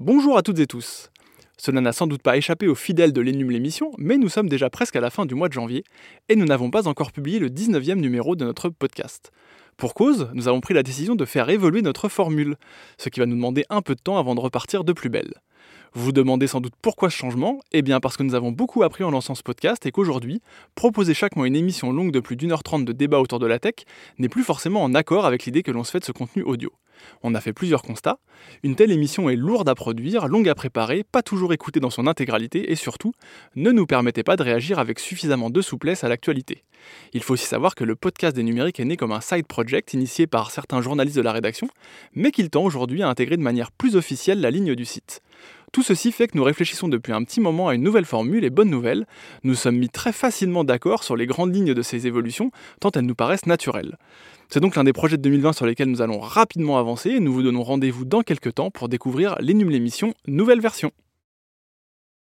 Bonjour à toutes et tous. Cela n'a sans doute pas échappé aux fidèles de l'énum l'émission, mais nous sommes déjà presque à la fin du mois de janvier et nous n'avons pas encore publié le 19e numéro de notre podcast. Pour cause, nous avons pris la décision de faire évoluer notre formule, ce qui va nous demander un peu de temps avant de repartir de plus belle. Vous vous demandez sans doute pourquoi ce changement? Eh bien parce que nous avons beaucoup appris en lançant ce podcast et qu'aujourd'hui, proposer chaque mois une émission longue de plus d'une heure trente de débat autour de la tech n'est plus forcément en accord avec l'idée que l'on se fait de ce contenu audio. On a fait plusieurs constats. Une telle émission est lourde à produire, longue à préparer, pas toujours écoutée dans son intégralité et surtout, ne nous permettait pas de réagir avec suffisamment de souplesse à l'actualité. Il faut aussi savoir que le podcast des numériques est né comme un side project initié par certains journalistes de la rédaction, mais qu'il tend aujourd'hui à intégrer de manière plus officielle la ligne du site. Tout ceci fait que nous réfléchissons depuis un petit moment à une nouvelle formule et bonne nouvelle, nous sommes mis très facilement d'accord sur les grandes lignes de ces évolutions, tant elles nous paraissent naturelles. C'est donc l'un des projets de 2020 sur lesquels nous allons rapidement avancer et nous vous donnons rendez-vous dans quelques temps pour découvrir l'énum l'émission nouvelle version.